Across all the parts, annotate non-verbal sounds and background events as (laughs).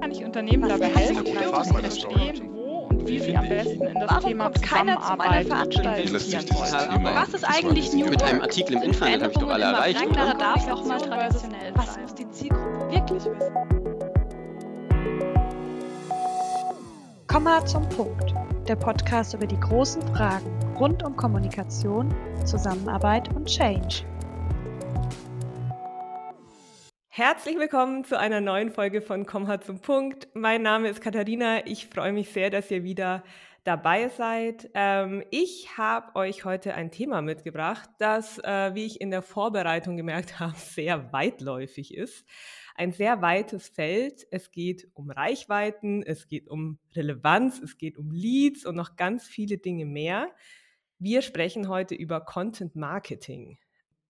Kann ich Unternehmen dabei helfen, zu verstehen, wo und wie sie am besten in das Warum Thema kommt keiner zu meiner Zusammenarbeit investieren wollen? Was ist eigentlich New Mit einem Artikel im Internet habe ich doch alle erreicht, oder? darf auch mal traditionell Was muss die Zielgruppe wirklich wissen? Komma zum Punkt. Der Podcast über die großen Fragen rund um Kommunikation, Zusammenarbeit und Change. Herzlich willkommen zu einer neuen Folge von Komm hart zum Punkt. Mein Name ist Katharina. Ich freue mich sehr, dass ihr wieder dabei seid. Ähm, ich habe euch heute ein Thema mitgebracht, das, äh, wie ich in der Vorbereitung gemerkt (laughs) habe, sehr weitläufig ist. Ein sehr weites Feld. Es geht um Reichweiten, es geht um Relevanz, es geht um Leads und noch ganz viele Dinge mehr. Wir sprechen heute über Content Marketing.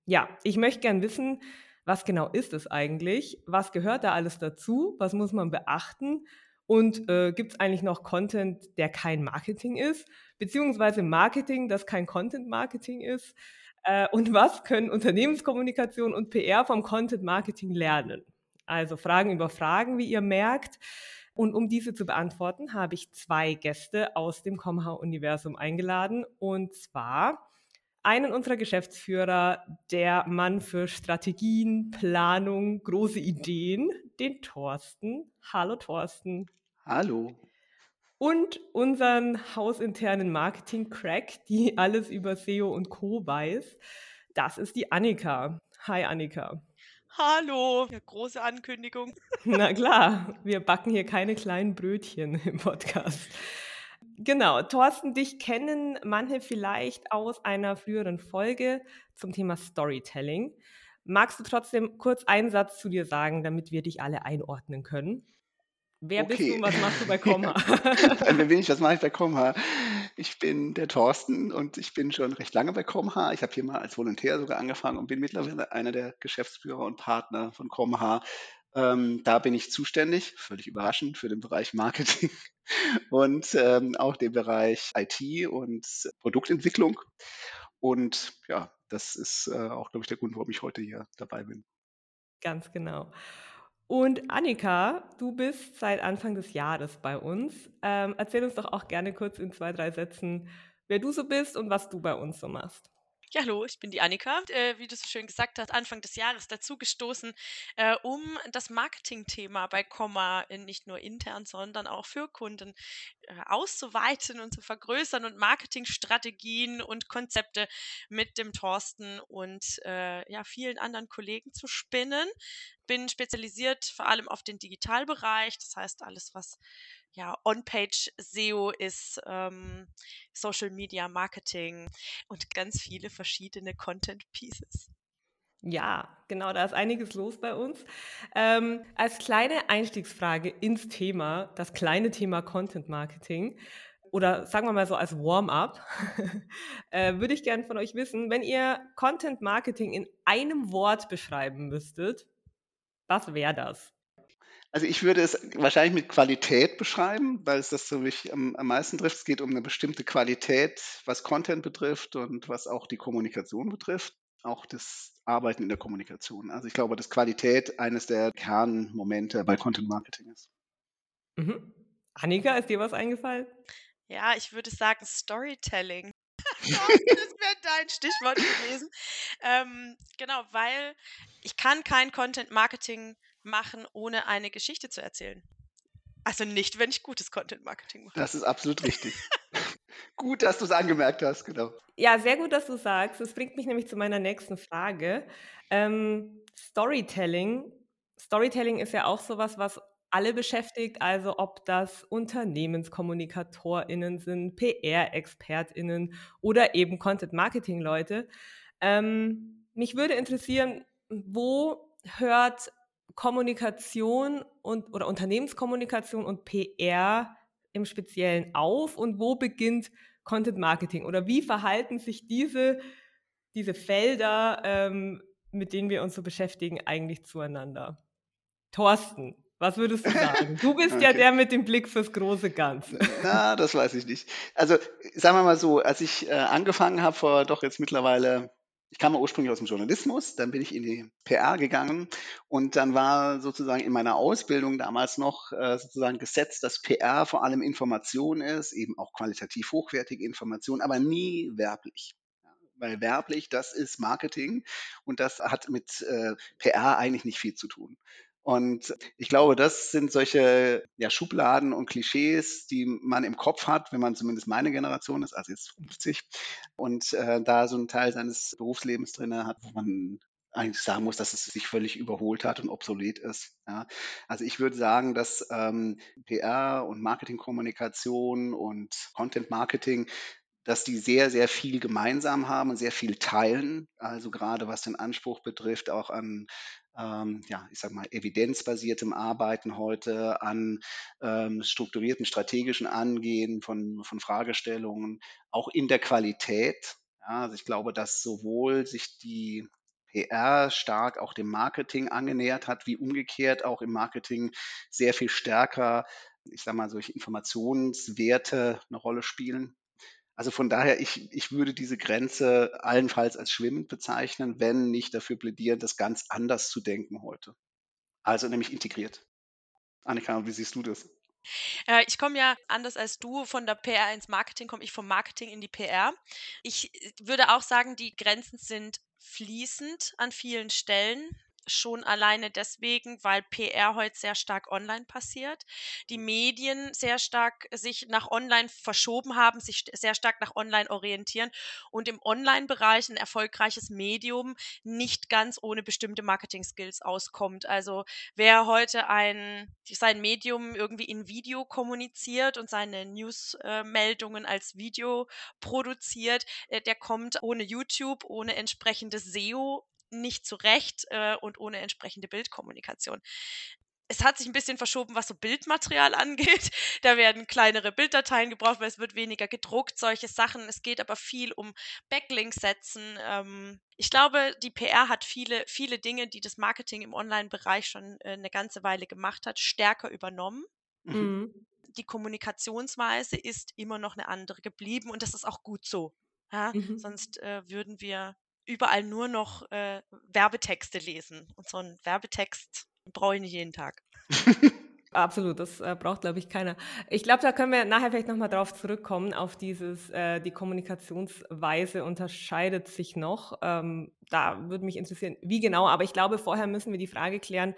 Ja, ich möchte gern wissen, was genau ist es eigentlich? Was gehört da alles dazu? Was muss man beachten? Und äh, gibt es eigentlich noch Content, der kein Marketing ist? Beziehungsweise Marketing, das kein Content Marketing ist? Äh, und was können Unternehmenskommunikation und PR vom Content Marketing lernen? Also Fragen über Fragen, wie ihr merkt. Und um diese zu beantworten, habe ich zwei Gäste aus dem Comha-Universum eingeladen. Und zwar einen unserer Geschäftsführer, der Mann für Strategien, Planung, große Ideen, den Thorsten. Hallo Thorsten. Hallo. Und unseren hausinternen Marketing-Crack, die alles über SEO und Co. weiß. Das ist die Annika. Hi Annika. Hallo, ja, große Ankündigung. Na klar, wir backen hier keine kleinen Brötchen im Podcast. Genau, Thorsten, dich kennen manche vielleicht aus einer früheren Folge zum Thema Storytelling. Magst du trotzdem kurz einen Satz zu dir sagen, damit wir dich alle einordnen können? Wer bist du Okay. und was machst du bei (laughs) Komma? Wer bin ich? Was mache ich bei Comha? Ich bin der Thorsten und ich bin schon recht lange bei Comha. Ich habe hier mal als Volontär sogar angefangen und bin mittlerweile einer der Geschäftsführer und Partner von Comha. Ähm, da bin ich zuständig, völlig überraschend, für den Bereich Marketing (laughs) und ähm, auch den Bereich IT und Produktentwicklung. Und ja, das ist äh, auch, glaube ich, der Grund, warum ich heute hier dabei bin. Ganz genau. Und Annika, du bist seit Anfang des Jahres bei uns. Ähm, erzähl uns doch auch gerne kurz in zwei, drei Sätzen, wer du so bist und was du bei uns so machst. Ja, hallo, ich bin die Annika. Äh, wie du so schön gesagt hast, Anfang des Jahres dazugestoßen, äh, um das Marketingthema bei Komma nicht nur intern, sondern auch für Kunden äh, auszuweiten und zu vergrößern und Marketingstrategien und Konzepte mit dem Thorsten und äh, ja, vielen anderen Kollegen zu spinnen. Bin spezialisiert vor allem auf den Digitalbereich, das heißt alles, was ja, On-Page SEO ist, ähm, Social Media Marketing und ganz viele verschiedene Content Pieces. Ja, genau, da ist einiges los bei uns. Ähm, als kleine Einstiegsfrage ins Thema, das kleine Thema Content Marketing oder sagen wir mal so als Warm-up, (laughs) äh, würde ich gerne von euch wissen, wenn ihr Content Marketing in einem Wort beschreiben müsstet, was wäre das? Also ich würde es wahrscheinlich mit Qualität beschreiben, weil es das so mich am, am meisten trifft. Es geht um eine bestimmte Qualität, was Content betrifft und was auch die Kommunikation betrifft, auch das Arbeiten in der Kommunikation. Also ich glaube, dass Qualität eines der Kernmomente bei Content Marketing ist. Mhm. Annika, ist dir was eingefallen? Ja, ich würde sagen Storytelling. (laughs) das wäre dein Stichwort gewesen. Ähm, genau, weil ich kann kein Content Marketing machen, ohne eine Geschichte zu erzählen. Also nicht, wenn ich gutes Content Marketing mache. Das ist absolut richtig. (laughs) Gut, dass du es angemerkt hast, genau. Ja, sehr gut, dass du sagst. Das bringt mich nämlich zu meiner nächsten Frage. Ähm, Storytelling. Storytelling ist ja auch sowas, was alle beschäftigt, also ob das UnternehmenskommunikatorInnen sind, PR-ExpertInnen oder eben Content-Marketing-Leute. Ähm, mich würde interessieren, wo hört Kommunikation und oder Unternehmenskommunikation und PR im Speziellen auf und wo beginnt Content Marketing oder wie verhalten sich diese, diese Felder, ähm, mit denen wir uns so beschäftigen, eigentlich zueinander? Thorsten, was würdest du sagen? Du (laughs) bist ja Okay. der mit dem Blick fürs große Ganze. (laughs) Na, das weiß ich nicht. Also sagen wir mal so, als ich äh, angefangen habe vor doch jetzt mittlerweile ich kam ursprünglich aus dem Journalismus, dann bin ich in die PR gegangen und dann war sozusagen in meiner Ausbildung damals noch äh, sozusagen gesetzt, dass PR vor allem Information ist, eben auch qualitativ hochwertige Information, aber nie werblich weil werblich, das ist Marketing und das hat mit äh, PR eigentlich nicht viel zu tun. Und ich glaube, das sind solche ja, Schubladen und Klischees, die man im Kopf hat, wenn man zumindest meine Generation ist, also jetzt 50, und äh, da so einen Teil seines Berufslebens drin hat, wo man eigentlich sagen muss, dass es sich völlig überholt hat und obsolet ist. Ja. Also ich würde sagen, dass ähm, PR und Marketingkommunikation und Content Marketing dass die sehr, sehr viel gemeinsam haben und sehr viel teilen. Also gerade was den Anspruch betrifft, auch an, ähm, ja, ich sag mal, evidenzbasiertem Arbeiten heute, an ähm, strukturierten strategischen Angehen von, von Fragestellungen, auch in der Qualität. Ja, also ich glaube, dass sowohl sich die PR stark auch dem Marketing angenähert hat, wie umgekehrt auch im Marketing sehr viel stärker, ich sag mal, solche Informationswerte eine Rolle spielen. Also von daher, ich, ich würde diese Grenze allenfalls als schwimmend bezeichnen, wenn nicht dafür plädieren, das ganz anders zu denken heute. Also nämlich integriert. Annika, wie siehst du das? Äh, ich komme ja anders als du von der PR ins Marketing, komme ich vom Marketing in die PR. Ich äh, würde auch sagen, die Grenzen sind fließend an vielen Stellen schon alleine deswegen, weil PR heute sehr stark online passiert, die Medien sehr stark sich nach online verschoben haben, sich sehr stark nach online orientieren und im Online-Bereich ein erfolgreiches Medium nicht ganz ohne bestimmte Marketing-Skills auskommt. Also wer heute ein sein Medium irgendwie in Video kommuniziert und seine News-Meldungen als Video produziert, äh, der kommt ohne YouTube, ohne entsprechendes SEO nicht zurecht äh, und ohne entsprechende Bildkommunikation. Es hat sich ein bisschen verschoben, was so Bildmaterial (laughs) angeht. Da werden kleinere Bilddateien gebraucht, weil es wird weniger gedruckt, solche Sachen. Es geht aber viel um Backlinks setzen. Ähm, ich glaube, die PR hat viele, viele Dinge, die das Marketing im Online-Bereich schon äh, eine ganze Weile gemacht hat, stärker übernommen. Mhm. mhm. Die Kommunikationsweise ist immer noch eine andere geblieben und das ist auch gut so. Ja? Mhm. Sonst äh, würden wir überall nur noch äh, Werbetexte lesen. Und so einen Werbetext brauche ich nicht jeden Tag. (laughs) Absolut, das äh, braucht, glaube ich, keiner. Ich glaube, da können wir nachher vielleicht nochmal drauf zurückkommen, auf dieses, äh, die Kommunikationsweise unterscheidet sich noch. Ähm, da würde mich interessieren, wie genau, aber ich glaube, vorher müssen wir die Frage klären,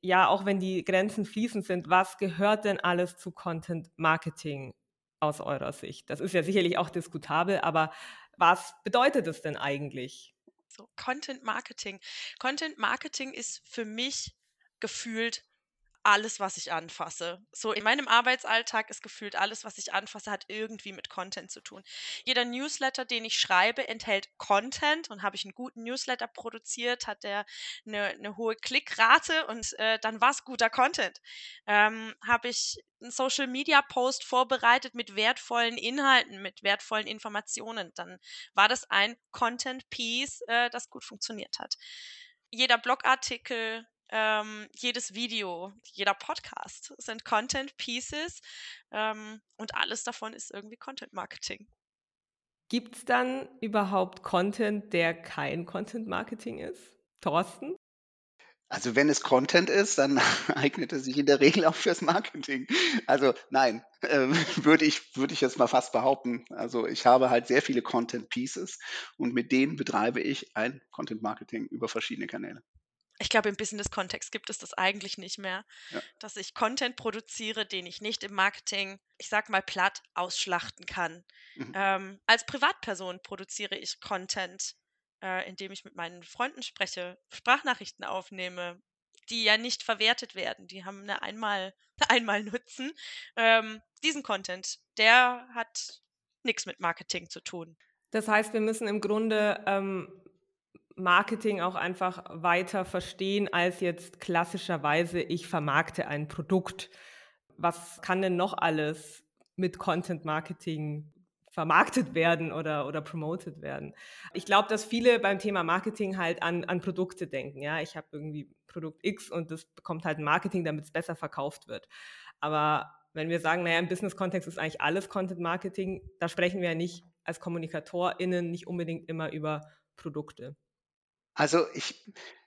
ja, auch wenn die Grenzen fließend sind, was gehört denn alles zu Content Marketing aus eurer Sicht? Das ist ja sicherlich auch diskutabel, aber was bedeutet es denn eigentlich? So, Content Marketing. Content Marketing ist für mich gefühlt alles, was ich anfasse. So in meinem Arbeitsalltag ist gefühlt alles, was ich anfasse, hat irgendwie mit Content zu tun. Jeder Newsletter, den ich schreibe, enthält Content und habe ich einen guten Newsletter produziert, hat der eine, eine hohe Klickrate und äh, dann war es guter Content. Ähm, habe ich einen Social Media Post vorbereitet mit wertvollen Inhalten, mit wertvollen Informationen, dann war das ein Content Piece, äh, das gut funktioniert hat. Jeder Blogartikel, ähm, jedes Video, jeder Podcast sind Content Pieces ähm, und alles davon ist irgendwie Content Marketing. Gibt es dann überhaupt Content, der kein Content Marketing ist? Thorsten? Also wenn es Content ist, dann (laughs) eignet es sich in der Regel auch fürs Marketing. Also nein, äh, (laughs) würde ich, würde ich jetzt mal fast behaupten. Also ich habe halt sehr viele Content Pieces und mit denen betreibe ich ein Content Marketing über verschiedene Kanäle ich glaube, im Business-Kontext gibt es das eigentlich nicht mehr, ja. dass ich Content produziere, den ich nicht im Marketing, ich sag mal platt, ausschlachten kann. Mhm. Ähm, als Privatperson produziere ich Content, äh, indem ich mit meinen Freunden spreche, Sprachnachrichten aufnehme, die ja nicht verwertet werden. Die haben eine einmal, (laughs) einmal Nutzen. Ähm, diesen Content, der hat nichts mit Marketing zu tun. Das heißt, wir müssen im Grunde ähm, Marketing auch einfach weiter verstehen als jetzt klassischerweise, ich vermarkte ein Produkt. Was kann denn noch alles mit Content Marketing vermarktet werden oder, oder promoted werden? Ich glaube, dass viele beim Thema Marketing halt an, an Produkte denken. Ja, ich habe irgendwie Produkt X und das bekommt halt Marketing, damit es besser verkauft wird. Aber wenn wir sagen, naja, im Business-Kontext ist eigentlich alles Content Marketing, da sprechen wir ja nicht als KommunikatorInnen nicht unbedingt immer über Produkte? Also ich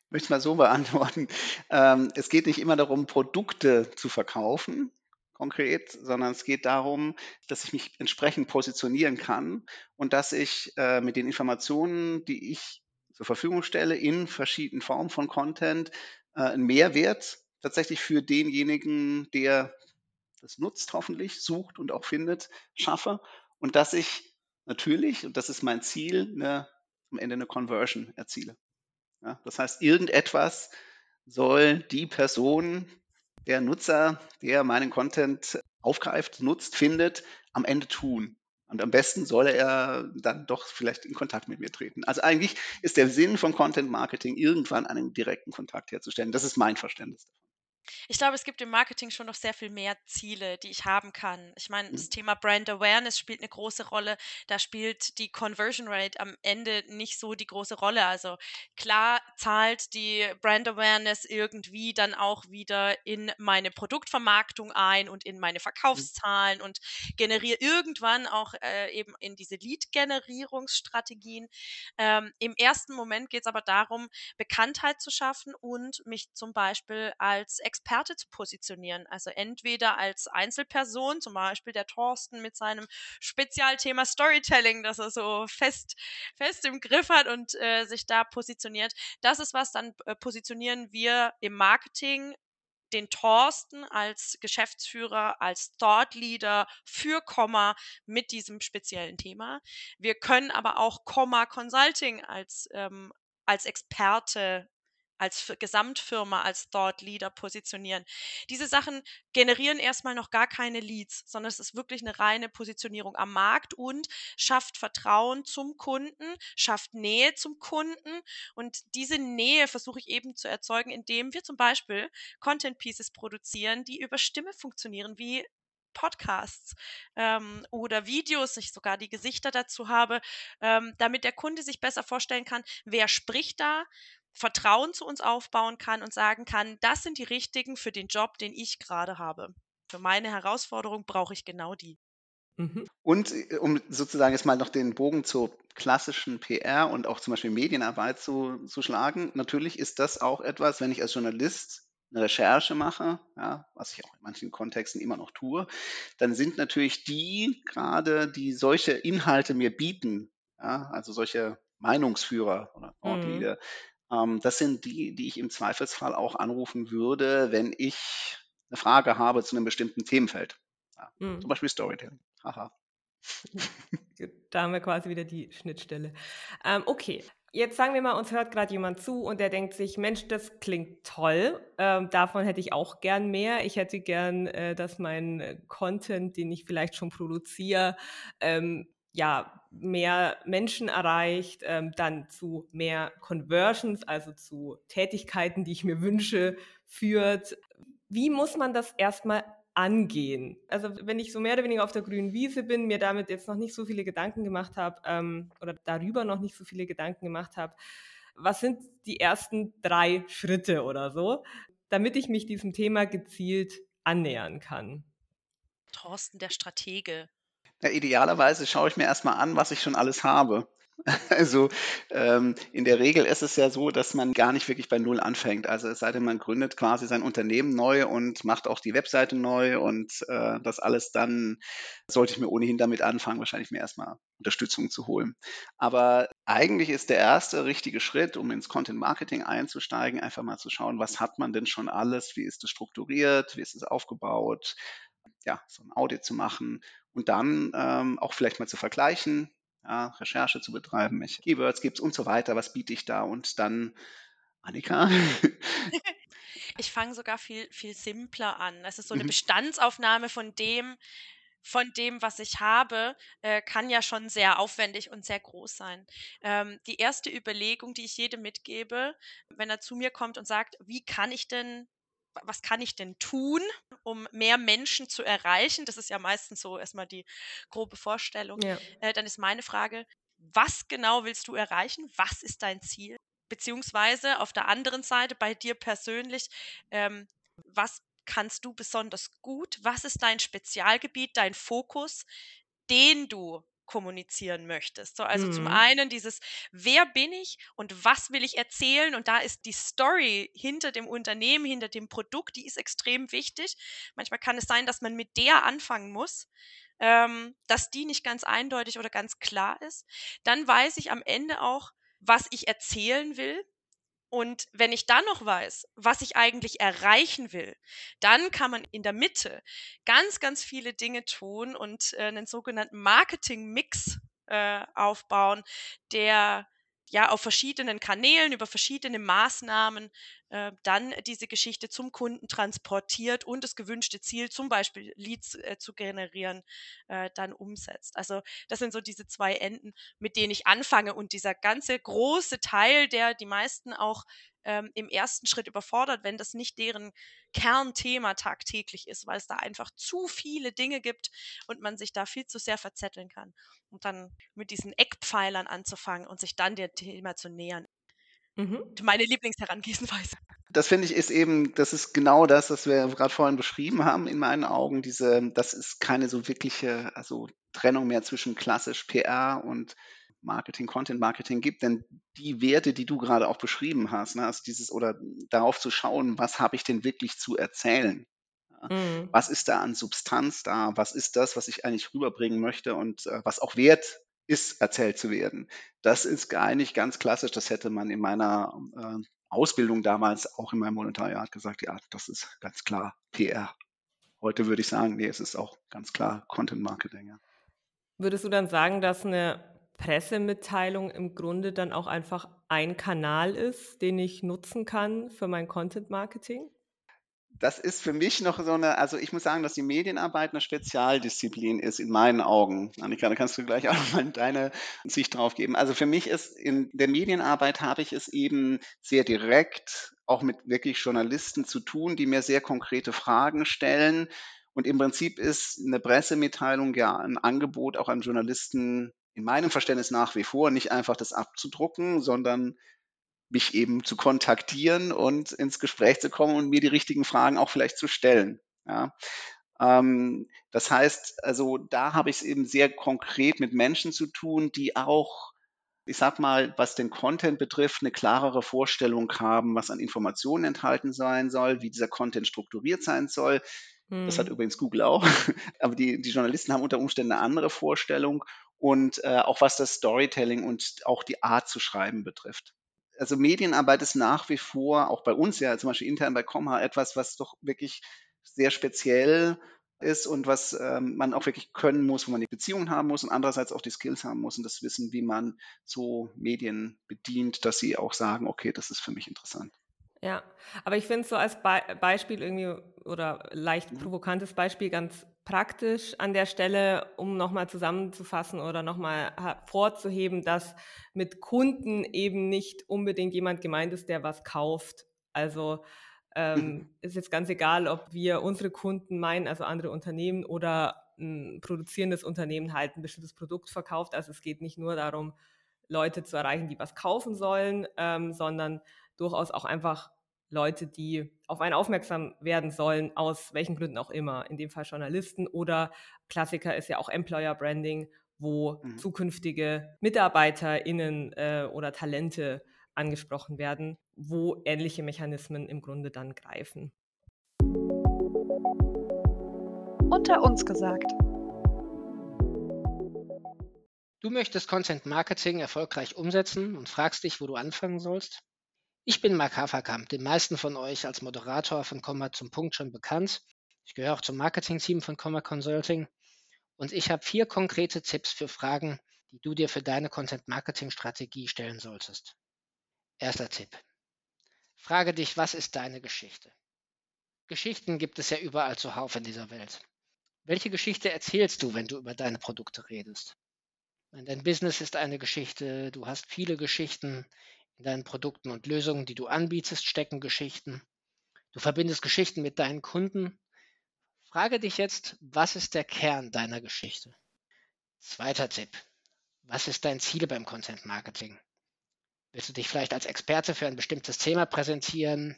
möchte mal so beantworten. (laughs) Ähm, es geht nicht immer darum, Produkte zu verkaufen, konkret, sondern es geht darum, dass ich mich entsprechend positionieren kann und dass ich äh, mit den Informationen, die ich zur Verfügung stelle, in verschiedenen Formen von Content, äh, einen Mehrwert tatsächlich für denjenigen, der das nutzt, hoffentlich, sucht und auch findet, schaffe. Und dass ich natürlich, und das ist mein Ziel, eine, am Ende eine Conversion erziele. Ja, das heißt, irgendetwas soll die Person, der Nutzer, der meinen Content aufgreift, nutzt, findet, am Ende tun. Und am besten soll er dann doch vielleicht in Kontakt mit mir treten. Also eigentlich ist der Sinn von Content Marketing, irgendwann einen direkten Kontakt herzustellen. Das ist mein Verständnis davon. Ich glaube, es gibt im Marketing schon noch sehr viel mehr Ziele, die ich haben kann. Ich meine, das mhm. Thema Brand Awareness spielt eine große Rolle. Da spielt die Conversion Rate am Ende nicht so die große Rolle. Also klar zahlt die Brand Awareness irgendwie dann auch wieder in meine Produktvermarktung ein und in meine mhm. Verkaufszahlen und generiert irgendwann auch äh, eben in diese Lead-Generierungsstrategien. Ähm, Im ersten Moment geht es aber darum, Bekanntheit zu schaffen und mich zum Beispiel als Experte zu positionieren. Also entweder als Einzelperson, zum Beispiel der Thorsten mit seinem Spezialthema Storytelling, das er so fest, fest im Griff hat und äh, sich da positioniert. Das ist was, dann äh, positionieren wir im Marketing den Thorsten als Geschäftsführer, als Thought Leader für Komma mit diesem speziellen Thema. Wir können aber auch Komma Consulting als, ähm, als Experte als Gesamtfirma, als Thought Leader positionieren. Diese Sachen generieren erstmal noch gar keine Leads, sondern es ist wirklich eine reine Positionierung am Markt und schafft Vertrauen zum Kunden, schafft Nähe zum Kunden und diese Nähe versuche ich eben zu erzeugen, indem wir zum Beispiel Content Pieces produzieren, die über Stimme funktionieren, wie Podcasts ähm, oder Videos, ich sogar die Gesichter dazu habe, ähm, damit der Kunde sich besser vorstellen kann, wer spricht da, Vertrauen zu uns aufbauen kann und sagen kann, das sind die richtigen für den Job, den ich gerade habe. Für meine Herausforderung brauche ich genau die. Mhm. Und äh, um sozusagen jetzt mal noch den Bogen zur klassischen PR und auch zum Beispiel Medienarbeit zu, zu schlagen, natürlich ist das auch etwas, wenn ich als Journalist eine Recherche mache, ja, was ich auch in manchen Kontexten immer noch tue, dann sind natürlich die gerade, die solche Inhalte mir bieten, ja, also solche Meinungsführer oder Ortleader, mhm. Ähm, das sind die, die ich im Zweifelsfall auch anrufen würde, wenn ich eine Frage habe zu einem bestimmten Themenfeld. Ja, mhm. Zum Beispiel Storytelling. Haha. (laughs) da haben wir quasi wieder die Schnittstelle. Ähm, okay, Jetzt sagen wir mal, uns hört gerade jemand zu und der denkt sich, Mensch, das klingt toll. Ähm, davon hätte ich auch gern mehr. Ich hätte gern, äh, dass mein Content, den ich vielleicht schon produziere, ähm, ja, mehr Menschen erreicht, ähm, dann zu mehr Conversions, also zu Tätigkeiten, die ich mir wünsche, führt. Wie muss man das erstmal angehen? Also wenn ich so mehr oder weniger auf der grünen Wiese bin, mir damit jetzt noch nicht so viele Gedanken gemacht habe ähm, oder darüber noch nicht so viele Gedanken gemacht habe, was sind die ersten drei Schritte oder so, damit ich mich diesem Thema gezielt annähern kann? Thorsten, der Stratege. Ja, idealerweise schaue ich mir erstmal an, was ich schon alles habe. (laughs) Also ähm, in der Regel ist es ja so, dass man gar nicht wirklich bei Null anfängt. Also es sei denn, man gründet quasi sein Unternehmen neu und macht auch die Webseite neu und äh, das alles dann sollte ich mir ohnehin damit anfangen, wahrscheinlich mir erstmal Unterstützung zu holen. Aber eigentlich ist der erste richtige Schritt, um ins Content Marketing einzusteigen, einfach mal zu schauen, was hat man denn schon alles, wie ist es strukturiert, wie ist es aufgebaut, ja, so ein Audit zu machen und dann ähm, auch vielleicht mal zu vergleichen, ja, Recherche zu betreiben, welche Keywords gibt es und so weiter, was biete ich da und dann, Annika? (laughs) ich fange sogar viel, viel simpler an. Es ist so eine mhm. Bestandsaufnahme von dem, von dem, was ich habe, äh, kann ja schon sehr aufwendig und sehr groß sein. Ähm, die erste Überlegung, die ich jedem mitgebe, wenn er zu mir kommt und sagt, wie kann ich denn was kann ich denn tun, um mehr Menschen zu erreichen? Das ist ja meistens so erstmal die grobe Vorstellung. Ja. Äh, dann ist meine Frage, was genau willst du erreichen? Was ist dein Ziel? Beziehungsweise auf der anderen Seite bei dir persönlich, ähm, was kannst du besonders gut? Was ist dein Spezialgebiet, dein Fokus, den du kommunizieren möchtest. So, also zum Mhm. einen dieses, wer bin ich und was will ich erzählen? Und da ist die Story hinter dem Unternehmen, hinter dem Produkt, die ist extrem wichtig. Manchmal kann es sein, dass man mit der anfangen muss, ähm, dass die nicht ganz eindeutig oder ganz klar ist. Dann weiß ich am Ende auch, was ich erzählen will. Und wenn ich dann noch weiß, was ich eigentlich erreichen will, dann kann man in der Mitte ganz, ganz viele Dinge tun und äh, einen sogenannten Marketing-Mix äh, aufbauen, der ja auf verschiedenen Kanälen, über verschiedene Maßnahmen äh, dann diese Geschichte zum Kunden transportiert und das gewünschte Ziel, zum Beispiel Leads äh, zu generieren, äh, dann umsetzt. Also das sind so diese zwei Enden, mit denen ich anfange und dieser ganze große Teil, der die meisten auch ähm, im ersten Schritt überfordert, wenn das nicht deren Kernthema tagtäglich ist, weil es da einfach zu viele Dinge gibt und man sich da viel zu sehr verzetteln kann. Und dann mit diesen Eckpfeilern anzufangen und sich dann dem Thema zu nähern. Mhm. Meine Lieblingsherangehensweise. Das finde ich ist eben, das ist genau das, was wir gerade vorhin beschrieben haben in meinen Augen. Diese, das ist keine so wirkliche, also Trennung mehr zwischen klassisch PR und Marketing, Content Marketing gibt, denn die Werte, die du gerade auch beschrieben hast, ne, also dieses oder darauf zu schauen, was habe ich denn wirklich zu erzählen? Mhm. Was ist da an Substanz da? Was ist das, was ich eigentlich rüberbringen möchte und äh, was auch wert ist, erzählt zu werden? Das ist eigentlich ganz klassisch. Das hätte man in meiner äh, Ausbildung damals auch in meinem Volontariat gesagt. Ja, das ist ganz klar PR. Heute würde ich sagen, nee, es ist auch ganz klar Content Marketing. Ja. Würdest du dann sagen, dass eine Pressemitteilung im Grunde dann auch einfach ein Kanal ist, den ich nutzen kann für mein Content Marketing? Das ist für mich noch so eine, also ich muss sagen, dass die Medienarbeit eine Spezialdisziplin ist in meinen Augen. Annika, da kannst du gleich auch mal deine Sicht drauf geben. Also für mich ist in der Medienarbeit habe ich es eben sehr direkt auch mit wirklich Journalisten zu tun, die mir sehr konkrete Fragen stellen. Und im Prinzip ist eine Pressemitteilung ja ein Angebot auch an Journalisten in meinem Verständnis nach wie vor, nicht einfach das abzudrucken, sondern mich eben zu kontaktieren und ins Gespräch zu kommen und mir die richtigen Fragen auch vielleicht zu stellen. Ja. Ähm, das heißt, also da habe ich es eben sehr konkret mit Menschen zu tun, die auch, ich sag mal, was den Content betrifft, eine klarere Vorstellung haben, was an Informationen enthalten sein soll, wie dieser Content strukturiert sein soll. Das hat Hm. übrigens Google auch. (laughs) Aber die, die Journalisten haben unter Umständen eine andere Vorstellung und äh, auch was das Storytelling und auch die Art zu schreiben betrifft also Medienarbeit ist nach wie vor, auch bei uns ja, zum Beispiel intern bei Comha, etwas, was doch wirklich sehr speziell ist und was ähm, man auch wirklich können muss, wo man die Beziehungen haben muss und andererseits auch die Skills haben muss und das Wissen, wie man so Medien bedient, dass sie auch sagen, okay, das ist für mich interessant. Ja, aber ich finde es so als Be Beispiel irgendwie oder leicht Mhm. provokantes Beispiel ganz praktisch an der Stelle, um nochmal zusammenzufassen oder nochmal hervorzuheben, dass mit Kunden eben nicht unbedingt jemand gemeint ist, der was kauft. Also Mhm. ähm, ist jetzt ganz egal, ob wir unsere Kunden meinen, also andere Unternehmen oder ein produzierendes Unternehmen halt ein bestimmtes Produkt verkauft. Also es geht nicht nur darum, Leute zu erreichen, die was kaufen sollen, ähm, sondern durchaus auch einfach Leute, die auf einen aufmerksam werden sollen, aus welchen Gründen auch immer. In dem Fall Journalisten oder Klassiker ist ja auch Employer Branding, wo Mhm. zukünftige MitarbeiterInnen äh, oder Talente angesprochen werden, wo ähnliche Mechanismen im Grunde dann greifen. Unter uns gesagt. Du möchtest Content Marketing erfolgreich umsetzen und fragst dich, wo du anfangen sollst? Ich bin Marc Haferkamp, den meisten von euch als Moderator von Komma zum Punkt schon bekannt. Ich gehöre auch zum Marketing-Team von Komma Consulting und ich habe vier konkrete Tipps für Fragen, die du dir für deine Content-Marketing-Strategie stellen solltest. Erster Tipp. Frage dich, was ist deine Geschichte? Geschichten gibt es ja überall zuhauf in dieser Welt. Welche Geschichte erzählst du, wenn du über deine Produkte redest? Dein Business ist eine Geschichte, du hast viele Geschichten, in deinen Produkten und Lösungen, die du anbietest, stecken Geschichten. Du verbindest Geschichten mit deinen Kunden. Frage dich jetzt, was ist der Kern deiner Geschichte? Zweiter Tipp. Was ist dein Ziel beim Content Marketing? Willst du dich vielleicht als Experte für ein bestimmtes Thema präsentieren?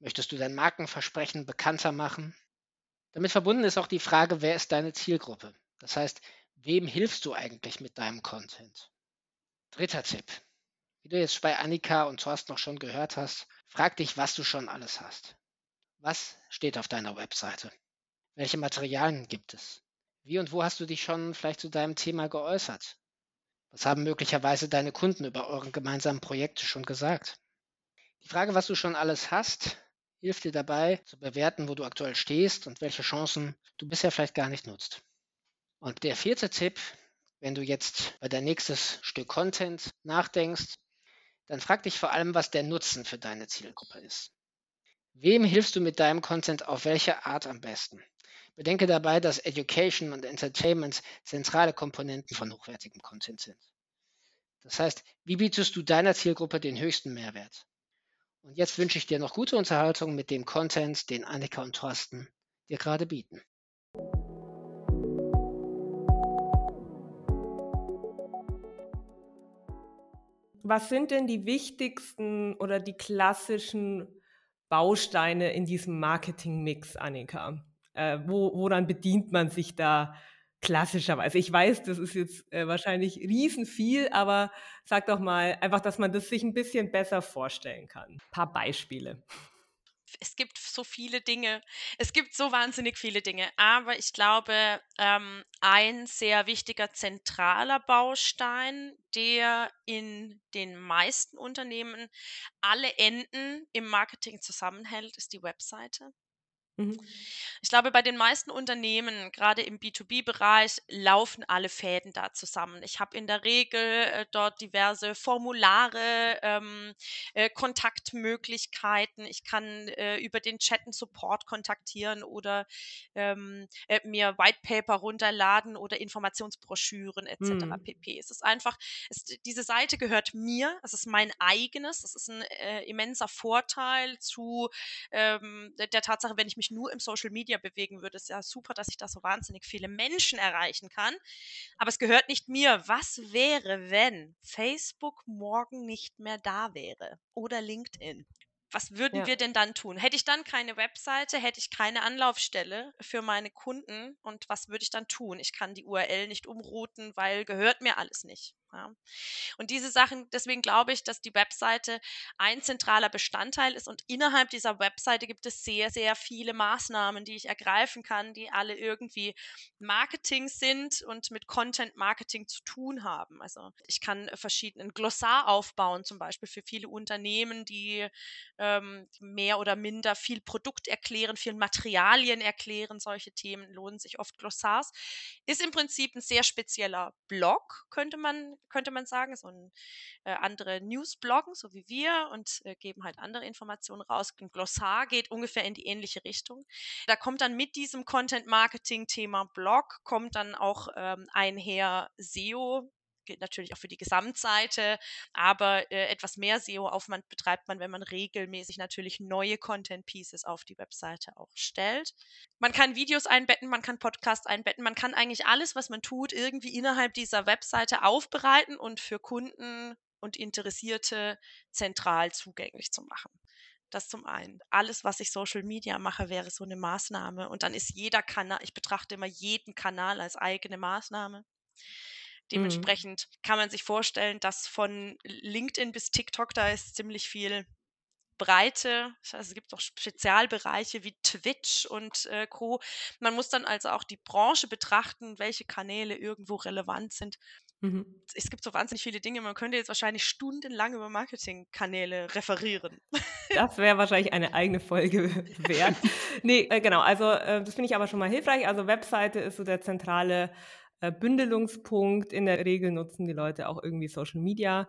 Möchtest du dein Markenversprechen bekannter machen? Damit verbunden ist auch die Frage, wer ist deine Zielgruppe? Das heißt, Wem hilfst du eigentlich mit deinem Content? Dritter Tipp. Wie du jetzt bei Annika und Thorsten noch schon gehört hast, frag dich, was du schon alles hast. Was steht auf deiner Webseite? Welche Materialien gibt es? Wie und wo hast du dich schon vielleicht zu deinem Thema geäußert? Was haben möglicherweise deine Kunden über euren gemeinsamen Projekte schon gesagt? Die Frage, was du schon alles hast, hilft dir dabei zu bewerten, wo du aktuell stehst und welche Chancen du bisher vielleicht gar nicht nutzt. Und der vierte Tipp, wenn du jetzt bei dein nächstes Stück Content nachdenkst, dann frag dich vor allem, was der Nutzen für deine Zielgruppe ist. Wem hilfst du mit deinem Content auf welche Art am besten? Bedenke dabei, dass Education und Entertainment zentrale Komponenten von hochwertigem Content sind. Das heißt, wie bietest du deiner Zielgruppe den höchsten Mehrwert? Und jetzt wünsche ich dir noch gute Unterhaltung mit dem Content, den Annika und Thorsten dir gerade bieten. Was sind denn die wichtigsten oder die klassischen Bausteine in diesem Marketing-Mix, Annika? Äh, wo, woran bedient man sich da klassischerweise? Ich weiß, das ist jetzt äh, wahrscheinlich riesenviel, aber sag doch mal einfach, dass man das sich ein bisschen besser vorstellen kann. Ein paar Beispiele es gibt so viele Dinge. Es gibt so wahnsinnig viele Dinge. Aber ich glaube, ähm, ein sehr wichtiger zentraler Baustein, der in den meisten Unternehmen alle Enden im Marketing zusammenhält, ist die Webseite. Mhm. Ich glaube, bei den meisten Unternehmen, gerade im B2B-Bereich, laufen alle Fäden da zusammen. Ich habe in der Regel äh, dort diverse Formulare, ähm, äh, Kontaktmöglichkeiten. Ich kann äh, über den Chat einen Support kontaktieren oder ähm, äh, mir White Paper runterladen oder Informationsbroschüren etc. Mhm. pp. Es ist einfach, es, diese Seite gehört mir. Es ist mein eigenes. Es ist ein äh, immenser Vorteil zu ähm, der Tatsache, wenn ich mich nur im Social Media bewegen würde, ist ja super, dass ich da so wahnsinnig viele Menschen erreichen kann. Aber es gehört nicht mir. Was wäre, wenn Facebook morgen nicht mehr da wäre? Oder LinkedIn? Was würden ja. wir denn dann tun? Hätte ich dann keine Webseite, hätte ich keine Anlaufstelle für meine Kunden und was würde ich dann tun? Ich kann die URL nicht umrouten, weil gehört mir alles nicht. Ja. Und diese Sachen, deswegen glaube ich, dass die Webseite ein zentraler Bestandteil ist und innerhalb dieser Webseite gibt es sehr, sehr viele Maßnahmen, die ich ergreifen kann, die alle irgendwie Marketing sind und mit Content Marketing zu tun haben. Also ich kann verschiedenen Glossar aufbauen, zum Beispiel für viele Unternehmen, die ähm, mehr oder minder viel Produkt erklären, viel Materialien erklären. Solche Themen lohnen sich oft Glossars. Ist im Prinzip ein sehr spezieller Blog, könnte man könnte man sagen, so ein, äh, andere News bloggen, so wie wir, und äh, geben halt andere Informationen raus. Ein Glossar geht ungefähr in die ähnliche Richtung. Da kommt dann mit diesem Content-Marketing-Thema Blog, kommt dann auch ähm, einher SEO, gilt natürlich auch für die Gesamtseite, aber äh, etwas mehr SEO-Aufwand betreibt man, wenn man regelmäßig natürlich neue Content-Pieces auf die Webseite auch stellt. Man kann Videos einbetten, man kann Podcasts einbetten, man kann eigentlich alles, was man tut, irgendwie innerhalb dieser Webseite aufbereiten und für Kunden und Interessierte zentral zugänglich zu machen. Das zum einen. Alles, was ich Social Media mache, wäre so eine Maßnahme. Und dann ist jeder Kanal, ich betrachte immer jeden Kanal als eigene Maßnahme. Mhm. Dementsprechend mhm. kann man sich vorstellen, dass von LinkedIn bis TikTok da ist ziemlich viel Breite. Also es gibt auch Spezialbereiche wie Twitch und äh, Co. Man muss dann also auch die Branche betrachten, welche Kanäle irgendwo relevant sind. Mhm. Es gibt so wahnsinnig viele Dinge. Man könnte jetzt wahrscheinlich stundenlang über Marketingkanäle referieren. Das wäre wahrscheinlich eine (laughs) eigene Folge wert. nee, äh, genau. Also äh, das finde ich aber schon mal hilfreich. Also Webseite ist so der zentrale Bündelungspunkt. In der Regel nutzen die Leute auch irgendwie Social Media.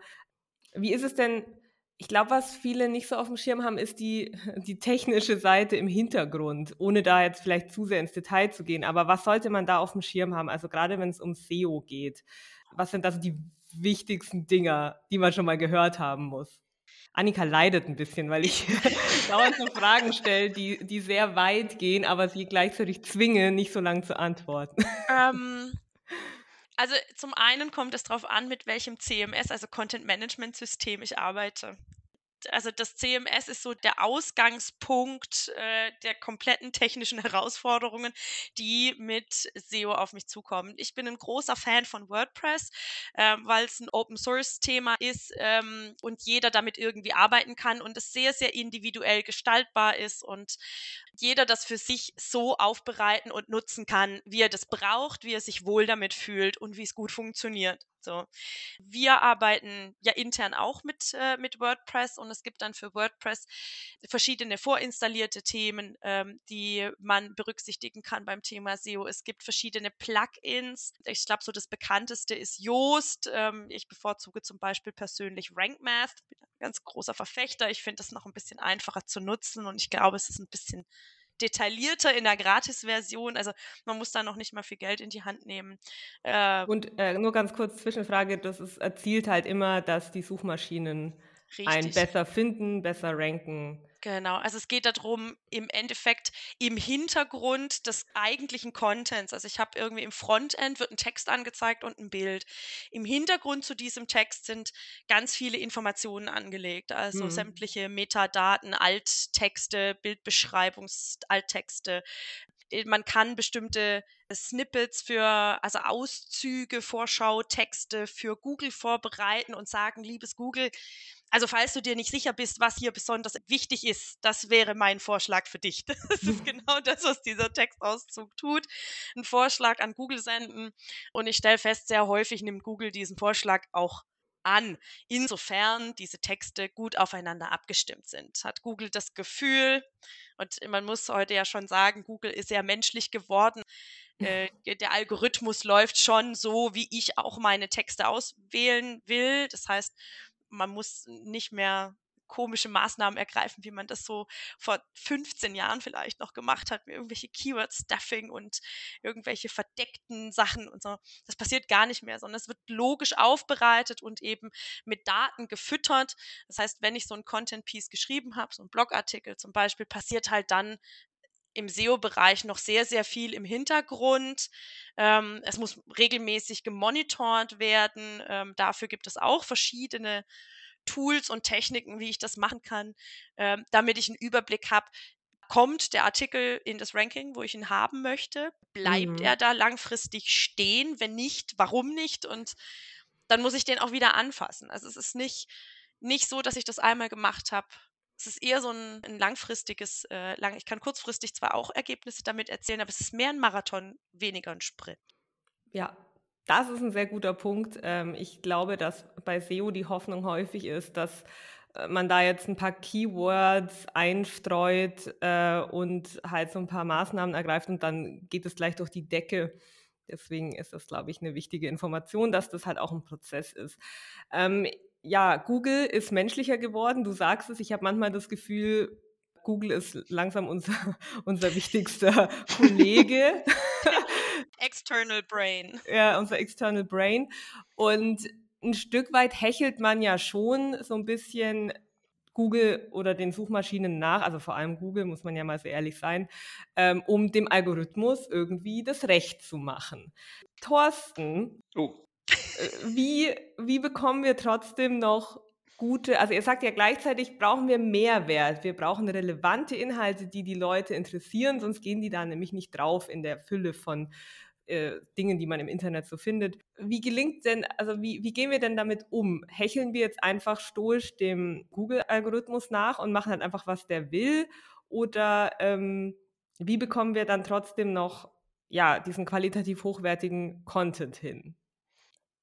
Wie ist es denn? Ich glaube, was viele nicht so auf dem Schirm haben, ist die, (laughs) die technische Seite im Hintergrund, ohne da jetzt vielleicht zu sehr ins Detail zu gehen. Aber was sollte man da auf dem Schirm haben? Also gerade wenn es um SEO geht, was sind also die wichtigsten Dinger, die man schon mal gehört haben muss? Annika leidet ein bisschen, weil ich (laughs) dauernd so Fragen stelle, die, die sehr weit gehen, aber sie gleichzeitig zwinge, nicht so lange zu antworten. Ähm, also zum einen kommt es darauf an, mit welchem CMS, also Content Management System ich arbeite. Also das CMS ist so der Ausgangspunkt äh, der kompletten technischen (laughs) Herausforderungen, die mit SEO auf mich zukommen. Ich bin ein großer Fan von WordPress, äh, weil es ein Open Source Thema ist ähm, und jeder damit irgendwie arbeiten kann und es sehr, sehr individuell gestaltbar ist und jeder das für sich so aufbereiten und nutzen kann, wie er das braucht, wie er sich wohl damit fühlt und wie es gut funktioniert. So. Wir arbeiten ja intern auch mit, äh, mit WordPress und es gibt dann für WordPress verschiedene vorinstallierte Themen, ähm, die man berücksichtigen kann beim Thema SEO. Es gibt verschiedene Plugins. Ich glaube, so das bekannteste ist Yoast. Ähm, ich bevorzuge zum Beispiel persönlich RankMath. Bin ein ganz großer Verfechter. Ich finde das noch ein bisschen einfacher zu nutzen und ich glaube, es ist ein bisschen detaillierter in der Gratis-Version. Also man muss da noch nicht mal viel Geld in die Hand nehmen. Äh, Und äh, nur ganz kurz Zwischenfrage, das ist, erzielt halt immer, dass die Suchmaschinen Richtig. ein besser finden, besser ranken. Genau, also es geht darum, im Endeffekt im Hintergrund des eigentlichen Contents, also ich habe irgendwie im Frontend wird ein Text angezeigt und ein Bild. Im Hintergrund zu diesem Text sind ganz viele Informationen angelegt, also mhm. sämtliche Metadaten, Alttexte, Bildbeschreibungs-Alttexte. Äh, man kann bestimmte Snippets für, also Auszüge, Vorschau, Texte für Google vorbereiten und sagen, liebes Google, also falls du dir nicht sicher bist, was hier besonders wichtig ist, das wäre mein Vorschlag für dich. (laughs) Das ist genau das, was dieser Textauszug tut. Ein Vorschlag an Google senden und ich stelle fest, sehr häufig nimmt Google diesen Vorschlag auch an, insofern diese Texte gut aufeinander abgestimmt sind. Hat Google das Gefühl, und man muss heute ja schon sagen, Google ist sehr menschlich geworden. Äh, (laughs) der Algorithmus läuft schon so, wie ich auch meine Texte auswählen will. Das heißt, man muss nicht mehr komische Maßnahmen ergreifen, wie man das so vor 15 Jahren vielleicht noch gemacht hat, irgendwelche Keyword-Stuffing und irgendwelche verdeckten Sachen und so. Das passiert gar nicht mehr, sondern es wird logisch aufbereitet und eben mit Daten gefüttert. Das heißt, wenn ich so ein Content-Piece geschrieben habe, so ein Blogartikel zum Beispiel, passiert halt dann im SEO-Bereich noch sehr, sehr viel im Hintergrund. Ähm, es muss regelmäßig gemonitort werden. Ähm, dafür gibt es auch verschiedene Tools und Techniken, wie ich das machen kann, ähm, damit ich einen Überblick habe. Kommt der Artikel in das Ranking, wo ich ihn haben möchte? Bleibt mhm. er da langfristig stehen? Wenn nicht, warum nicht? Und dann muss ich den auch wieder anfassen. Also es ist nicht, nicht so, dass ich das einmal gemacht habe es ist eher so ein, ein langfristiges, äh, lang, ich kann kurzfristig zwar auch Ergebnisse damit erzählen, aber es ist mehr ein Marathon, weniger ein Sprint. Ja, das ist ein sehr guter Punkt. Ähm, ich glaube, dass bei SEO die Hoffnung häufig ist, dass äh, man da jetzt ein paar Keywords einstreut äh, und halt so ein paar Maßnahmen ergreift und dann geht es gleich durch die Decke. Deswegen ist das, glaube ich, eine wichtige Information, dass das halt auch ein Prozess ist. Ähm, ja, Google ist menschlicher geworden. Du sagst es, ich habe manchmal das Gefühl, Google ist langsam unser, (laughs) unser wichtigster (laughs) Kollege. (laughs) External Brain. Ja, unser External Brain. Und ein Stück weit hechelt man ja schon so ein bisschen Google oder den Suchmaschinen nach, also vor allem Google, muss man ja mal so ehrlich sein, ähm, um dem Algorithmus irgendwie das Recht zu machen. Thorsten, oh. Wie, wie bekommen wir trotzdem noch gute, also ihr sagt ja gleichzeitig, brauchen wir Mehrwert, wir brauchen relevante Inhalte, die die Leute interessieren, sonst gehen die da nämlich nicht drauf in der Fülle von äh, Dingen, die man im Internet so findet. Wie gelingt denn, also wie, wie gehen wir denn damit um? Hecheln wir jetzt einfach stoisch dem Google-Algorithmus nach und machen halt einfach, was der will? Oder ähm, wie bekommen wir dann trotzdem noch ja, diesen qualitativ hochwertigen Content hin?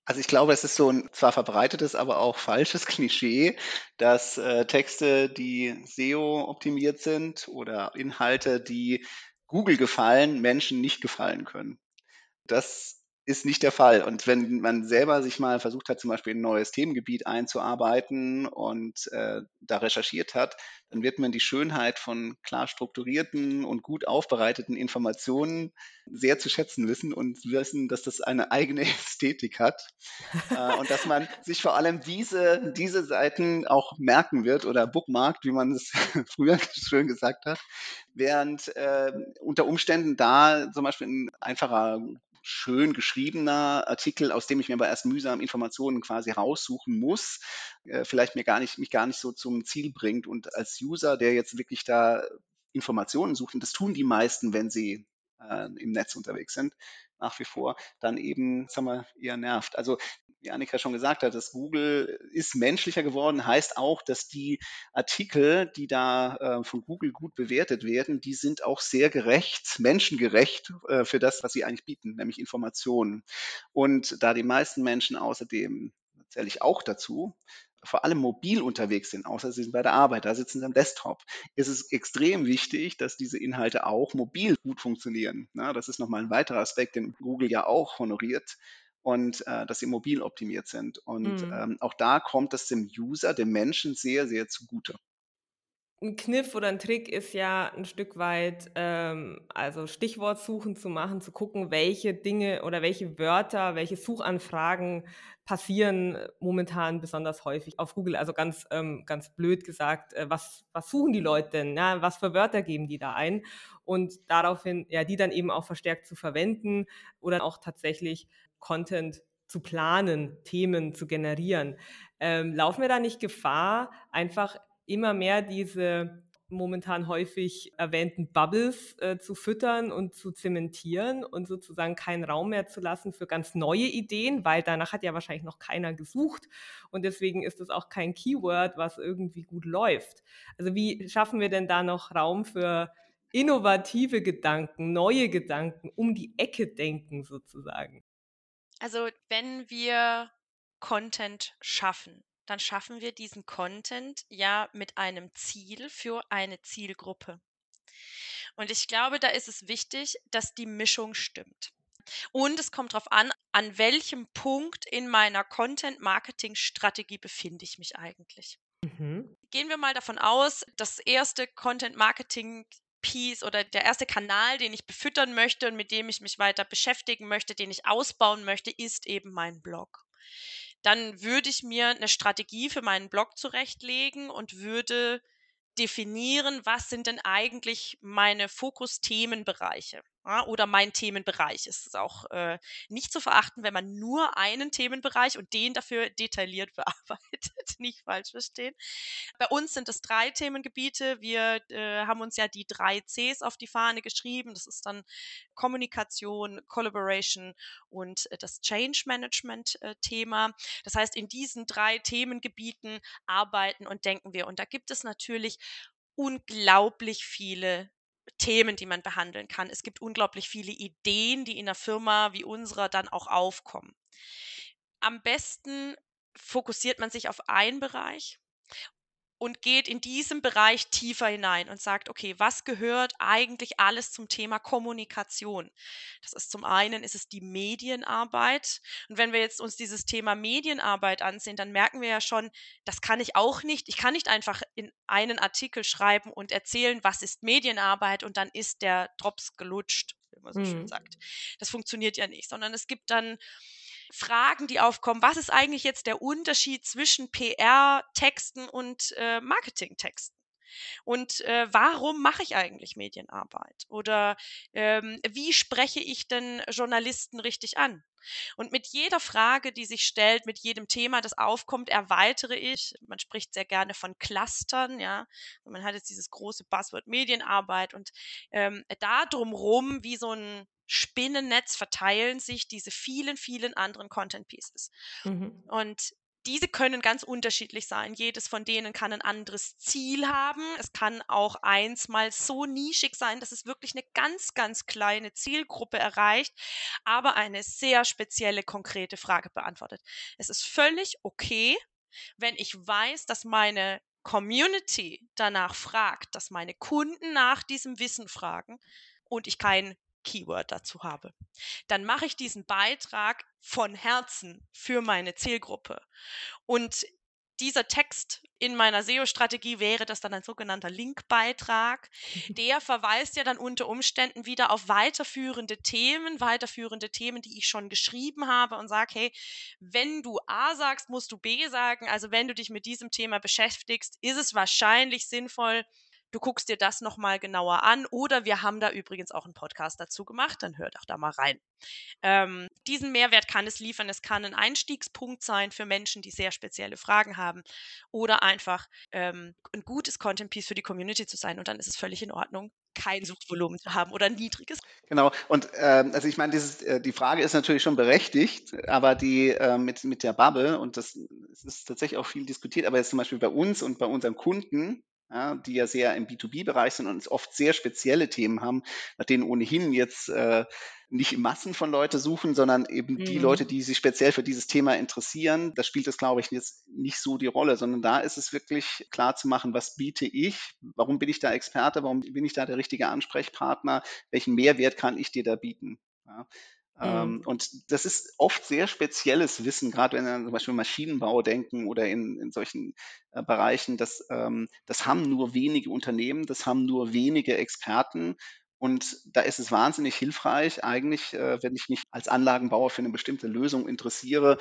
Also ich glaube, es ist so ein zwar verbreitetes, aber auch falsches (laughs) Klischee, dass äh, Texte, die SEO optimiert sind oder Inhalte, die Google gefallen, Menschen nicht gefallen können. Das ist nicht der Fall. Und wenn man selber sich mal versucht hat, zum Beispiel ein neues Themengebiet einzuarbeiten und äh, da recherchiert hat, dann wird man die Schönheit von klar strukturierten und gut aufbereiteten Informationen sehr zu schätzen wissen und wissen, dass das eine eigene (laughs) Ästhetik hat äh, und dass man sich vor allem diese, diese Seiten auch merken wird oder bookmarkt, wie man es (laughs) früher schön gesagt hat, während äh, unter Umständen da zum Beispiel ein einfacher schön geschriebener Artikel, aus dem ich mir aber erst mühsam Informationen quasi raussuchen muss, äh, vielleicht mir gar nicht, mich gar nicht so zum Ziel bringt. Und als User, der jetzt wirklich da Informationen sucht, und das tun die meisten, wenn sie äh, im Netz unterwegs sind, nach wie vor, dann eben, sagen wir, eher nervt. Also wie Annika schon gesagt hat, das Google ist menschlicher geworden, heißt auch, dass die Artikel, die da äh, von Google gut bewertet werden, die sind auch sehr gerecht, menschengerecht äh, für das, was sie eigentlich bieten, nämlich Informationen. Und da die meisten Menschen außerdem, zähle ich auch dazu, vor allem mobil unterwegs sind, außer sie sind bei der Arbeit, da sitzen sie am Desktop, ist es extrem wichtig, dass diese Inhalte auch mobil gut funktionieren. Na, das ist nochmal ein weiterer Aspekt, den Google ja auch honoriert und äh, dass sie mobil optimiert sind. Und mhm. ähm, auch da kommt es dem User, dem Menschen sehr, sehr zugute. Ein Kniff oder ein Trick ist ja ein Stück weit, ähm, also Stichwortsuchen zu machen, zu gucken, welche Dinge oder welche Wörter, welche Suchanfragen passieren momentan besonders häufig auf Google. Also ganz, ähm, ganz blöd gesagt, äh, was, was suchen die Leute denn? Ja? Was für Wörter geben die da ein? Und daraufhin, ja, die dann eben auch verstärkt zu verwenden oder auch tatsächlich Content zu planen, Themen zu generieren. Ähm, laufen wir da nicht Gefahr, einfach immer mehr diese momentan häufig erwähnten Bubbles äh, zu füttern und zu zementieren und sozusagen keinen Raum mehr zu lassen für ganz neue Ideen, weil danach hat ja wahrscheinlich noch keiner gesucht und deswegen ist es auch kein Keyword, was irgendwie gut läuft. Also wie schaffen wir denn da noch Raum für innovative Gedanken, neue Gedanken, um die Ecke denken sozusagen? Also wenn wir Content schaffen, dann schaffen wir diesen Content ja mit einem Ziel für eine Zielgruppe. Und ich glaube, da ist es wichtig, dass die Mischung stimmt. Und es kommt darauf an, an welchem Punkt in meiner Content-Marketing-Strategie befinde ich mich eigentlich. Mhm. Gehen wir mal davon aus, das erste Content-Marketing Piece oder der erste Kanal, den ich befüttern möchte und mit dem ich mich weiter beschäftigen möchte, den ich ausbauen möchte, ist eben mein Blog. Dann würde ich mir eine Strategie für meinen Blog zurechtlegen und würde definieren, was sind denn eigentlich meine Fokus-Themenbereiche ja, oder mein Themenbereich. Es ist auch äh, nicht zu verachten, wenn man nur einen Themenbereich und den dafür detailliert (laughs) bearbeitet, nicht falsch verstehen. Bei uns sind es drei Themengebiete. Wir äh, haben uns ja die drei Cs auf die Fahne geschrieben. Das ist dann Kommunikation, Collaboration und äh, das Change Management äh, Thema. Das heißt, in diesen drei Themengebieten arbeiten und denken wir. Und da gibt es natürlich unglaublich viele Themen, die man behandeln kann. Es gibt unglaublich viele Ideen, die in einer Firma wie unserer dann auch aufkommen. Am besten fokussiert man sich auf einen Bereich und geht in diesem Bereich tiefer hinein und sagt, okay, was gehört eigentlich alles zum Thema Kommunikation? Das ist zum einen ist es die Medienarbeit und wenn wir jetzt uns dieses Thema Medienarbeit ansehen, dann merken wir ja schon, das kann ich auch nicht. Ich kann nicht einfach in einen Artikel schreiben und erzählen, was ist Medienarbeit und dann ist der Drops gelutscht, wie man so mhm. schön sagt. Das funktioniert ja nicht, sondern es gibt dann Fragen, die aufkommen. Was ist eigentlich jetzt der Unterschied zwischen PR-Texten und äh, Marketing-Texten? Und äh, warum mache ich eigentlich Medienarbeit? Oder ähm, wie spreche ich denn Journalisten richtig an? Und mit jeder Frage, die sich stellt, mit jedem Thema, das aufkommt, erweitere ich. Man spricht sehr gerne von Clustern, ja. Man hat jetzt dieses große Buzzword Medienarbeit und ähm, da drumrum wie so ein Spinnennetz verteilen sich diese vielen, vielen anderen Content Pieces. Mhm. Und diese können ganz unterschiedlich sein. Jedes von denen kann ein anderes Ziel haben. Es kann auch eins mal so nischig sein, dass es wirklich eine ganz, ganz kleine Zielgruppe erreicht, aber eine sehr spezielle, konkrete Frage beantwortet. Es ist völlig okay, wenn ich weiß, dass meine Community danach fragt, dass meine Kunden nach diesem Wissen fragen und ich kein Keyword dazu habe. Dann mache ich diesen Beitrag von Herzen für meine Zielgruppe. Und dieser Text in meiner SEO-Strategie wäre das dann ein sogenannter Linkbeitrag. (laughs) Der verweist ja dann unter Umständen wieder auf weiterführende Themen, weiterführende Themen, die ich schon geschrieben habe und sage, hey, wenn du A sagst, musst du B sagen. Also wenn du dich mit diesem Thema beschäftigst, ist es wahrscheinlich sinnvoll, du guckst dir das nochmal genauer an oder wir haben da übrigens auch einen Podcast dazu gemacht, dann hör doch da mal rein. Ähm, diesen Mehrwert kann es liefern. Es kann ein Einstiegspunkt sein für Menschen, die sehr spezielle Fragen haben oder einfach ähm, ein gutes Content-Piece für die Community zu sein und dann ist es völlig in Ordnung, kein Suchvolumen zu haben oder ein niedriges. Genau, und ähm, also ich meine, dieses, äh, die Frage ist natürlich schon berechtigt, aber die äh, mit, mit der Bubble, und das, das ist tatsächlich auch viel diskutiert, aber jetzt zum Beispiel bei uns und bei unseren Kunden, ja, die ja sehr im B2B-Bereich sind und oft sehr spezielle Themen haben, nach denen ohnehin jetzt äh, nicht Massen von Leute suchen, sondern eben mhm. die Leute, die sich speziell für dieses Thema interessieren. Da spielt es, glaube ich, jetzt nicht so die Rolle, sondern da ist es wirklich klar zu machen, was biete ich, warum bin ich da Experte, warum bin ich da der richtige Ansprechpartner, welchen Mehrwert kann ich dir da bieten. Ja. Ähm, mhm. und das ist oft sehr spezielles Wissen, gerade wenn wir zum Beispiel Maschinenbau denken oder in, in solchen äh, Bereichen. Das, ähm, das haben nur wenige Unternehmen, das haben nur wenige Experten. Und da ist es wahnsinnig hilfreich, eigentlich, äh, wenn ich mich als Anlagenbauer für eine bestimmte Lösung interessiere,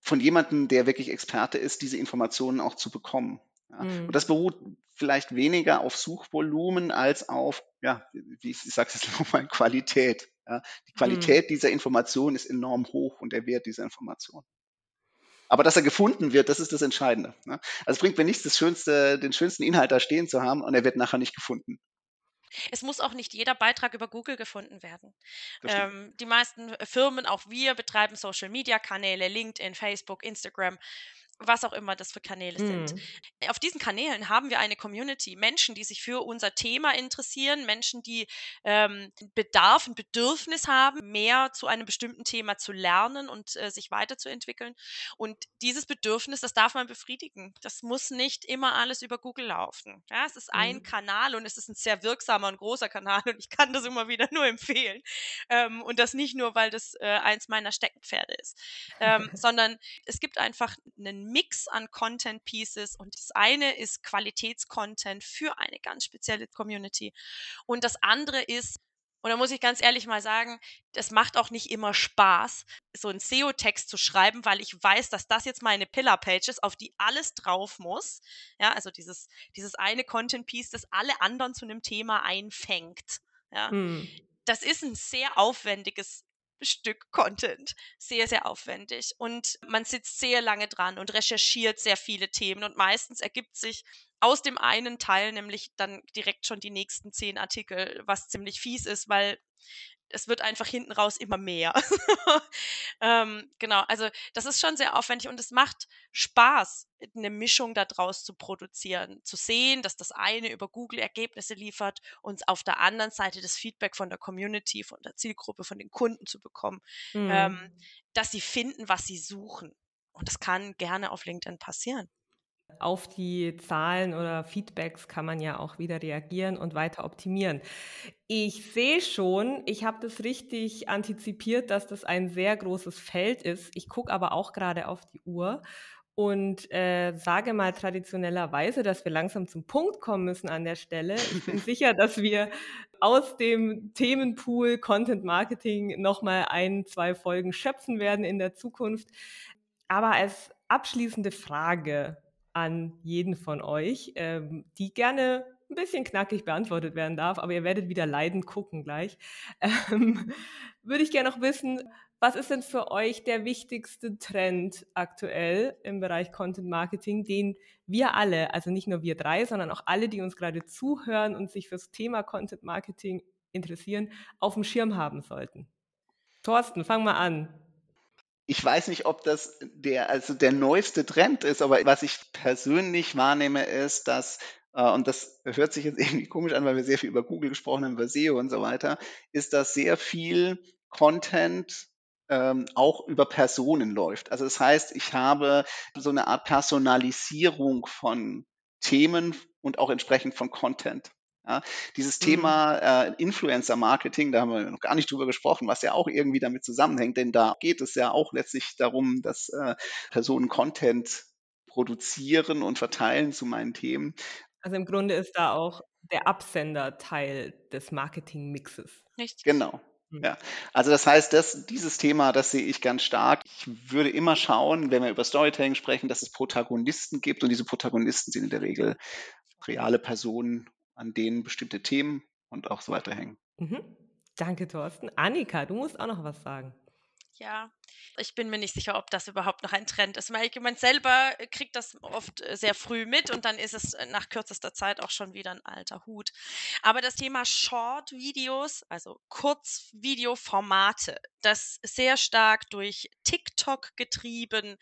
von jemandem, der wirklich Experte ist, diese Informationen auch zu bekommen. Ja. Mhm. Und das beruht vielleicht weniger auf Suchvolumen als auf, ja, wie ich, ich sage es jetzt (laughs) nochmal, Qualität. Ja, die mhm. Qualität mhm. dieser Information ist enorm hoch und der Wert dieser Information. Aber dass er gefunden wird, das ist das Entscheidende. Ne? Also es bringt mir nichts, das schönste, den schönsten Inhalt da stehen zu haben und er wird nachher nicht gefunden. Es muss auch nicht jeder Beitrag über Google gefunden werden. Ähm, die meisten Firmen, auch wir, betreiben Social-Media-Kanäle, LinkedIn, Facebook, Instagram was auch immer das für Kanäle sind. Mhm. Auf diesen Kanälen haben wir eine Community, Menschen, die sich für unser Thema interessieren, Menschen, die ähm, Bedarf, ein Bedürfnis haben, mehr zu einem bestimmten Thema zu lernen und äh, sich weiterzuentwickeln. Und dieses Bedürfnis, das darf man befriedigen. Das muss nicht immer alles über Google laufen. Ja, es ist ein mhm. Kanal und es ist ein sehr wirksamer und großer Kanal und ich kann das immer wieder (laughs) nur empfehlen. Ähm, und das nicht nur, weil das äh, eins meiner Steckenpferde ist, ähm, (laughs) sondern es gibt einfach einen Mix an Content Pieces und das eine ist Qualitätscontent für eine ganz spezielle Community und das andere ist und da muss ich ganz ehrlich mal sagen, das macht auch nicht immer Spaß, so einen SEO-Text zu schreiben, weil ich weiß, dass das jetzt meine Pillar-Page ist, auf die alles drauf muss. Ja, also dieses, dieses eine Content-Piece, das alle anderen zu einem Thema einfängt. Ja. Hm. Das ist ein sehr aufwendiges Stück Content. Sehr, sehr aufwendig. Und man sitzt sehr lange dran und recherchiert sehr viele Themen. Und meistens ergibt sich aus dem einen Teil nämlich dann direkt schon die nächsten zehn Artikel, was ziemlich fies ist, weil es wird einfach hinten raus immer mehr. (laughs) ähm, genau, also das ist schon sehr aufwendig und es macht Spaß, eine Mischung daraus zu produzieren, zu sehen, dass das eine über Google Ergebnisse liefert und auf der anderen Seite das Feedback von der Community, von der Zielgruppe, von den Kunden zu bekommen, mhm. ähm, dass sie finden, was sie suchen. Und das kann gerne auf LinkedIn passieren. Auf die Zahlen oder Feedbacks kann man ja auch wieder reagieren und weiter optimieren. Ich sehe schon, ich habe das richtig antizipiert, dass das ein sehr großes Feld ist. Ich gucke aber auch gerade auf die Uhr und äh, sage mal traditionellerweise, dass wir langsam zum Punkt kommen müssen an der Stelle. Ich bin (laughs) sicher, dass wir aus dem Themenpool Content Marketing nochmal ein, zwei Folgen schöpfen werden in der Zukunft. Aber als abschließende Frage an jeden von euch, ähm, die gerne ein bisschen knackig beantwortet werden darf, aber ihr werdet wieder leidend gucken gleich. (laughs) Ähm, würde ich gerne noch wissen, was ist denn für euch der wichtigste Trend aktuell im Bereich Content Marketing, den wir alle, also nicht nur wir drei, sondern auch alle, die uns gerade zuhören und sich fürs Thema Content Marketing interessieren, auf dem Schirm haben sollten? Thorsten, fang mal an ich weiß nicht, ob das der, also der neueste Trend ist, aber was ich persönlich wahrnehme, ist, dass, äh, und das hört sich jetzt (laughs) irgendwie komisch an, weil wir sehr viel über Google gesprochen haben, über SEO und so weiter, ist, dass sehr viel Content ähm, auch über Personen läuft. Also das heißt, ich habe so eine Art Personalisierung von Themen und auch entsprechend von Content. Ja, dieses mhm. Thema äh, Influencer-Marketing, da haben wir noch gar nicht drüber gesprochen, was ja auch irgendwie damit zusammenhängt, denn da geht es ja auch letztlich darum, dass äh, Personen Content produzieren und verteilen zu meinen Themen. Also im Grunde ist da auch der Absender Teil des Marketing-Mixes. Nicht? Genau. Mhm. Ja, also das heißt, das, dieses Thema, das sehe ich ganz stark. Ich würde immer schauen, wenn wir über Storytelling sprechen, dass es Protagonisten gibt und diese Protagonisten sind in der Regel reale Personen an denen bestimmte Themen und auch so weiter hängen. Mhm. Danke, Thorsten. Annika, du musst auch noch was sagen. Ja, ich bin mir nicht sicher, ob das überhaupt noch ein Trend ist. Weil man selber kriegt das oft äh, sehr früh mit und dann ist es äh, nach kürzester Zeit auch schon wieder ein alter Hut. Aber das Thema Short-Videos, also Kurzvideoformate, das sehr stark durch TikTok getrieben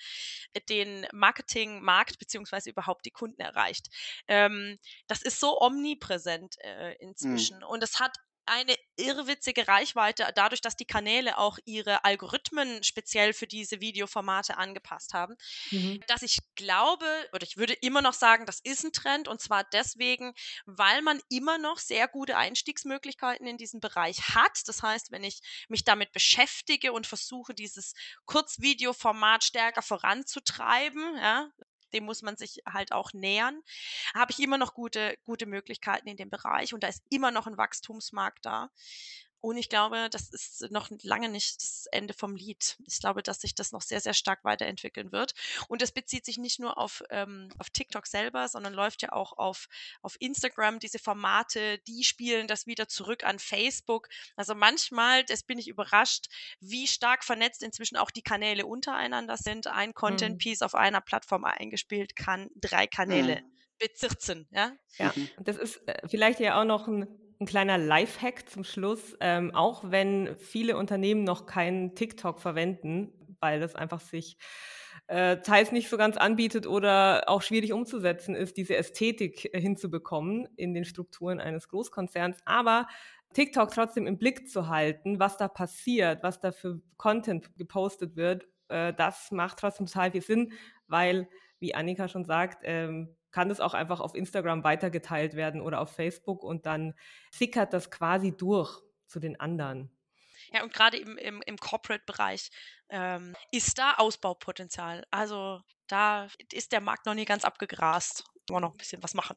den Marketingmarkt beziehungsweise überhaupt die Kunden erreicht. Ähm, das ist so omnipräsent äh, Mhm. inzwischen und es hat eine irrwitzige Reichweite, dadurch, dass die Kanäle auch ihre Algorithmen speziell für diese Videoformate angepasst haben, Mhm. dass ich glaube, oder ich würde immer noch sagen, das ist ein Trend und zwar deswegen, weil man immer noch sehr gute Einstiegsmöglichkeiten in diesem Bereich hat. Das heißt, wenn ich mich damit beschäftige und versuche, dieses Kurzvideoformat stärker voranzutreiben, ja, dem muss man sich halt auch nähern, habe ich immer noch gute, gute Möglichkeiten in dem Bereich und da ist immer noch ein Wachstumsmarkt da. Und ich glaube, das ist noch lange nicht das Ende vom Lied. Ich glaube, dass sich das noch sehr, sehr stark weiterentwickeln wird. Und das bezieht sich nicht nur auf, ähm, auf TikTok selber, sondern läuft ja auch auf, auf Instagram. Diese Formate, die spielen das wieder zurück an Facebook. Also manchmal, das bin ich überrascht, wie stark vernetzt inzwischen auch die Kanäle untereinander sind. Ein Content-Piece auf einer Plattform eingespielt kann drei Kanäle Mhm. bezirzen. Ja? Ja, Mhm. (laughs) das ist äh, vielleicht ja auch noch ein, ein kleiner Lifehack zum Schluss. Ähm, auch wenn viele Unternehmen noch keinen TikTok verwenden, weil das einfach sich äh, teils nicht so ganz anbietet oder auch schwierig umzusetzen ist, diese Ästhetik äh, hinzubekommen in den Strukturen eines Großkonzerns. Aber TikTok trotzdem im Blick zu halten, was da passiert, was da für Content gepostet wird, äh, das macht trotzdem total viel Sinn, weil, wie Annika schon sagt, ähm, kann das auch einfach auf Instagram weitergeteilt werden oder auf Facebook und dann sickert das quasi durch zu den anderen. Ja, und gerade im, im, im Corporate-Bereich ähm, ist da Ausbaupotenzial. Also da ist der Markt noch nie ganz abgegrast. Wollen wir noch ein bisschen was machen.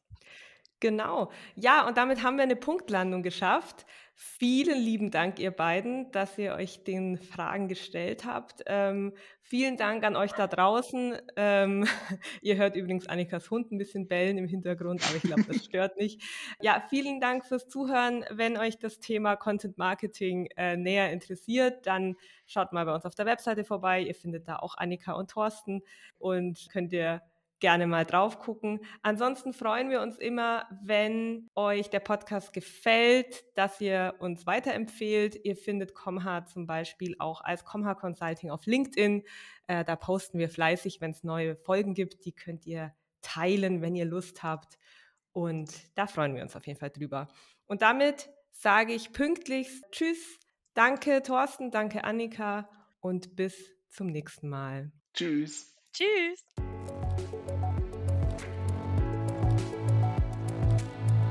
Genau. Ja, und damit haben wir eine Punktlandung geschafft. Vielen lieben Dank, ihr beiden, dass ihr euch den Fragen gestellt habt. Ähm, vielen Dank an euch da draußen. Ähm, (laughs) ihr hört übrigens Annikas Hund ein bisschen bellen im Hintergrund, aber ich glaube, das stört nicht. Ja, vielen Dank fürs Zuhören. Wenn euch das Thema Content Marketing äh, näher interessiert, dann schaut mal bei uns auf der Webseite vorbei. Ihr findet da auch Annika und Thorsten und könnt ihr gerne mal drauf gucken. Ansonsten freuen wir uns immer, wenn euch der Podcast gefällt, dass ihr uns weiterempfehlt. Ihr findet Comha zum Beispiel auch als Comha Consulting auf LinkedIn. Äh, da posten wir fleißig, wenn es neue Folgen gibt. Die könnt ihr teilen, wenn ihr Lust habt. Und da freuen wir uns auf jeden Fall drüber. Und damit sage ich pünktlich Tschüss. Danke, Thorsten. Danke, Annika. Und bis zum nächsten Mal. Tschüss. Tschüss.